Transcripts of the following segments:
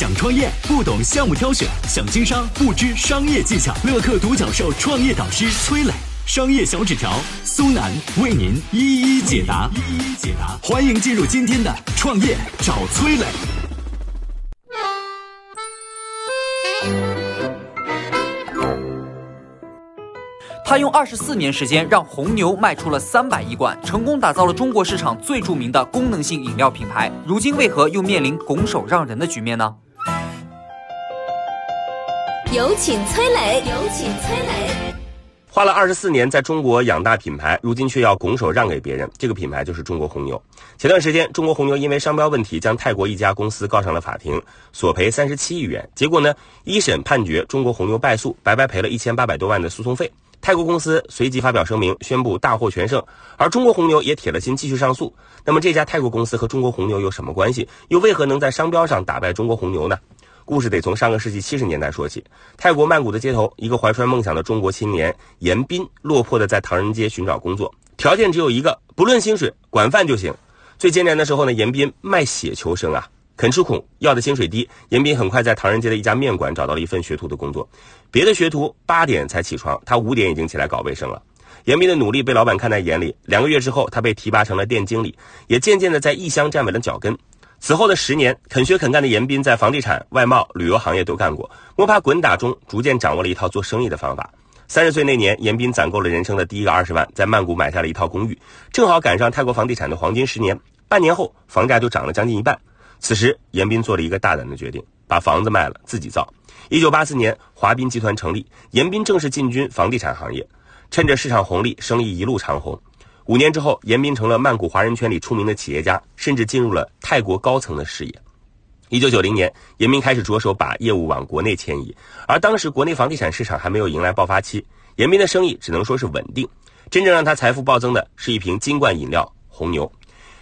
想创业不懂项目挑选，想经商不知商业技巧。乐客独角兽创业导师崔磊，商业小纸条苏南为您一一解答。一一解答，欢迎进入今天的创业找崔磊。他用二十四年时间让红牛卖出了三百亿罐，成功打造了中国市场最著名的功能性饮料品牌。如今为何又面临拱手让人的局面呢？有请崔磊，有请崔磊。花了二十四年在中国养大品牌，如今却要拱手让给别人，这个品牌就是中国红牛。前段时间，中国红牛因为商标问题将泰国一家公司告上了法庭，索赔三十七亿元。结果呢，一审判决中国红牛败诉，白白赔了一千八百多万的诉讼费。泰国公司随即发表声明，宣布大获全胜，而中国红牛也铁了心继续上诉。那么这家泰国公司和中国红牛有什么关系？又为何能在商标上打败中国红牛呢？故事得从上个世纪七十年代说起。泰国曼谷的街头，一个怀揣梦想的中国青年严彬落魄的在唐人街寻找工作，条件只有一个，不论薪水，管饭就行。最艰难的时候呢，严彬卖血求生啊。肯吃苦，要的薪水低。严彬很快在唐人街的一家面馆找到了一份学徒的工作。别的学徒八点才起床，他五点已经起来搞卫生了。严彬的努力被老板看在眼里。两个月之后，他被提拔成了店经理，也渐渐的在异乡站稳了脚跟。此后的十年，肯学肯干的严彬在房地产、外贸、旅游行业都干过，摸爬滚打中逐渐掌握了一套做生意的方法。三十岁那年，严彬攒够了人生的第一个二十万，在曼谷买下了一套公寓，正好赶上泰国房地产的黄金十年。半年后，房价就涨了将近一半。此时，严彬做了一个大胆的决定，把房子卖了，自己造。一九八四年，华彬集团成立，严彬正式进军房地产行业，趁着市场红利，生意一路长红。五年之后，严彬成了曼谷华人圈里出名的企业家，甚至进入了泰国高层的视野。一九九零年，严彬开始着手把业务往国内迁移，而当时国内房地产市场还没有迎来爆发期，严彬的生意只能说是稳定。真正让他财富暴增的是一瓶金冠饮料——红牛。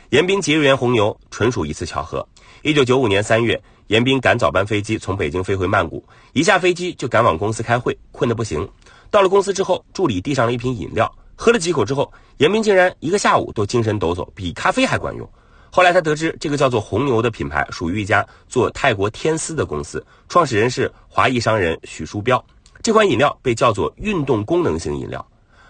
严彬结缘红牛，纯属一次巧合。一九九五年三月，严彬赶早班飞机从北京飞回曼谷，一下飞机就赶往公司开会，困得不行。到了公司之后，助理递上了一瓶饮料，喝了几口之后，严斌竟然一个下午都精神抖擞，比咖啡还管用。后来他得知，这个叫做红牛的品牌属于一家做泰国天丝的公司，创始人是华裔商人许书标。这款饮料被叫做运动功能性饮料。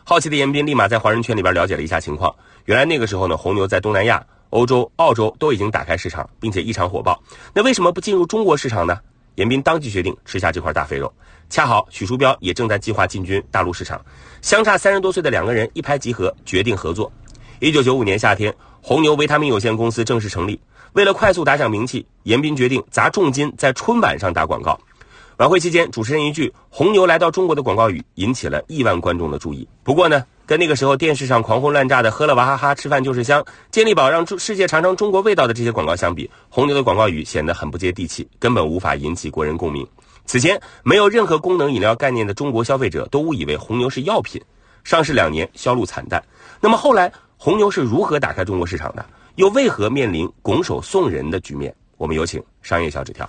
好奇的严斌立马在华人圈里边了解了一下情况，原来那个时候呢，红牛在东南亚。欧洲、澳洲都已经打开市场，并且异常火爆。那为什么不进入中国市场呢？严彬当即决定吃下这块大肥肉。恰好许书标也正在计划进军大陆市场，相差三十多岁的两个人一拍即合，决定合作。一九九五年夏天，红牛维他命有限公司正式成立。为了快速打响名气，严彬决定砸重金在春晚上打广告。晚会期间，主持人一句“红牛来到中国”的广告语引起了亿万观众的注意。不过呢。跟那个时候电视上狂轰滥炸的“喝了娃哈哈，吃饭就是香”，健力宝让世界尝尝中国味道的这些广告相比，红牛的广告语显得很不接地气，根本无法引起国人共鸣。此前没有任何功能饮料概念的中国消费者都误以为红牛是药品，上市两年销路惨淡。那么后来红牛是如何打开中国市场的？又为何面临拱手送人的局面？我们有请商业小纸条。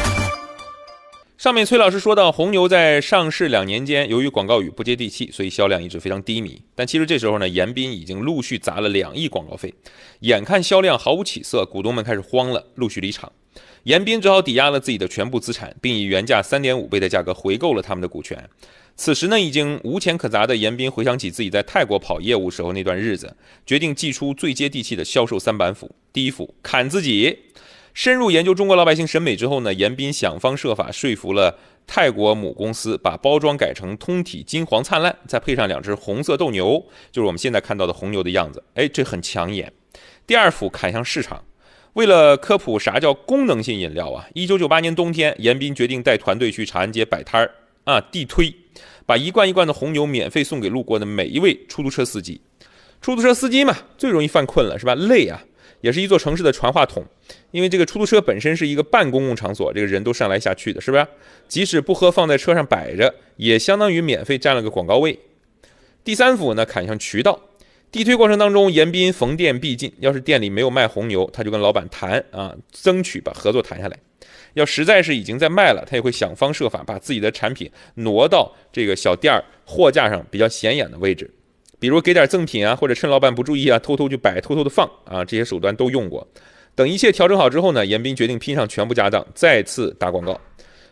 上面崔老师说到，红牛在上市两年间，由于广告语不接地气，所以销量一直非常低迷。但其实这时候呢，严彬已经陆续砸了两亿广告费，眼看销量毫无起色，股东们开始慌了，陆续离场。严彬只好抵押了自己的全部资产，并以原价三点五倍的价格回购了他们的股权。此时呢，已经无钱可砸的严彬回想起自己在泰国跑业务时候那段日子，决定祭出最接地气的销售三板斧：第一斧砍自己。深入研究中国老百姓审美之后呢，严彬想方设法说服了泰国母公司，把包装改成通体金黄灿烂，再配上两只红色斗牛，就是我们现在看到的红牛的样子。哎，这很抢眼。第二幅砍向市场，为了科普啥叫功能性饮料啊，一九九八年冬天，严彬决定带团队去长安街摆摊儿啊，地推，把一罐一罐的红牛免费送给路过的每一位出租车司机。出租车司机嘛，最容易犯困了，是吧？累啊。也是一座城市的传话筒，因为这个出租车本身是一个半公共场所，这个人都上来下去的，是不是？即使不喝，放在车上摆着，也相当于免费占了个广告位。第三幅呢，砍向渠道。地推过程当中，严斌逢店必进。要是店里没有卖红牛，他就跟老板谈啊，争取把合作谈下来。要实在是已经在卖了，他也会想方设法把自己的产品挪到这个小店儿货架上比较显眼的位置，比如给点赠品啊，或者趁老板不注意啊，偷偷就摆，偷偷的放啊，这些手段都用过。等一切调整好之后呢，严彬决定拼上全部家当，再次打广告，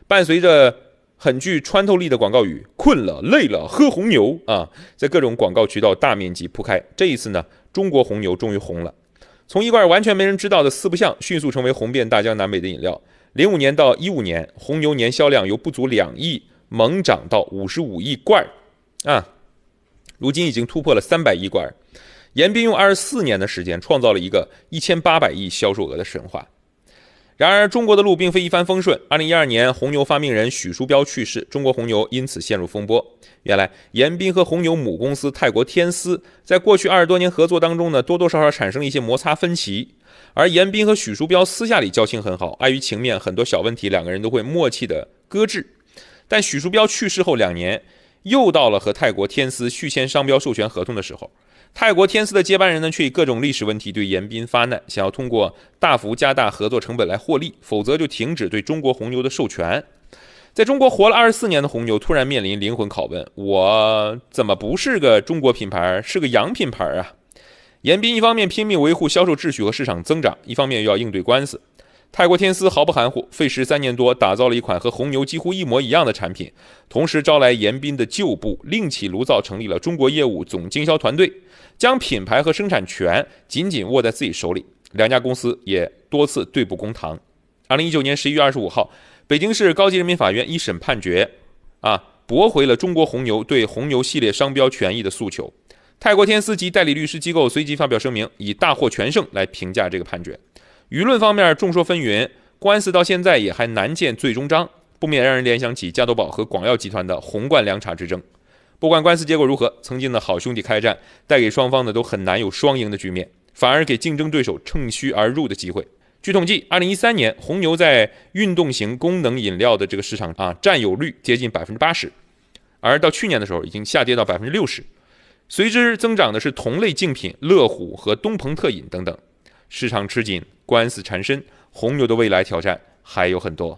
伴随着。很具穿透力的广告语，困了累了喝红牛啊，在各种广告渠道大面积铺开。这一次呢，中国红牛终于红了，从一罐完全没人知道的四不像，迅速成为红遍大江南北的饮料。零五年到一五年，红牛年销量由不足两亿猛涨到五十五亿罐儿啊，如今已经突破了三百亿罐。严彬用二十四年的时间，创造了一个一千八百亿销售额的神话。然而，中国的路并非一帆风顺。二零一二年，红牛发明人许书标去世，中国红牛因此陷入风波。原来，严彬和红牛母公司泰国天丝在过去二十多年合作当中呢，多多少少产生了一些摩擦分歧。而严彬和许书标私下里交情很好，碍于情面，很多小问题两个人都会默契的搁置。但许书标去世后两年，又到了和泰国天丝续签商标授权合同的时候。泰国天丝的接班人呢，却以各种历史问题对严彬发难，想要通过大幅加大合作成本来获利，否则就停止对中国红牛的授权。在中国活了二十四年的红牛，突然面临灵魂拷问：我怎么不是个中国品牌，是个洋品牌啊？严彬一方面拼命维护销售秩序和市场增长，一方面又要应对官司。泰国天丝毫不含糊，费时三年多打造了一款和红牛几乎一模一样的产品，同时招来严彬的旧部，另起炉灶成立了中国业务总经销团队。将品牌和生产权紧紧握在自己手里，两家公司也多次对簿公堂。二零一九年十一月二十五号，北京市高级人民法院一审判决，啊，驳回了中国红牛对红牛系列商标权益的诉求。泰国天丝及代理律师机构随即发表声明，以大获全胜来评价这个判决。舆论方面众说纷纭，官司到现在也还难见最终章，不免让人联想起加多宝和广药集团的红罐凉茶之争。不管官司结果如何，曾经的好兄弟开战，带给双方呢都很难有双赢的局面，反而给竞争对手趁虚而入的机会。据统计，二零一三年红牛在运动型功能饮料的这个市场啊占有率接近百分之八十，而到去年的时候已经下跌到百分之六十，随之增长的是同类竞品乐虎和东鹏特饮等等。市场吃紧，官司缠身，红牛的未来挑战还有很多。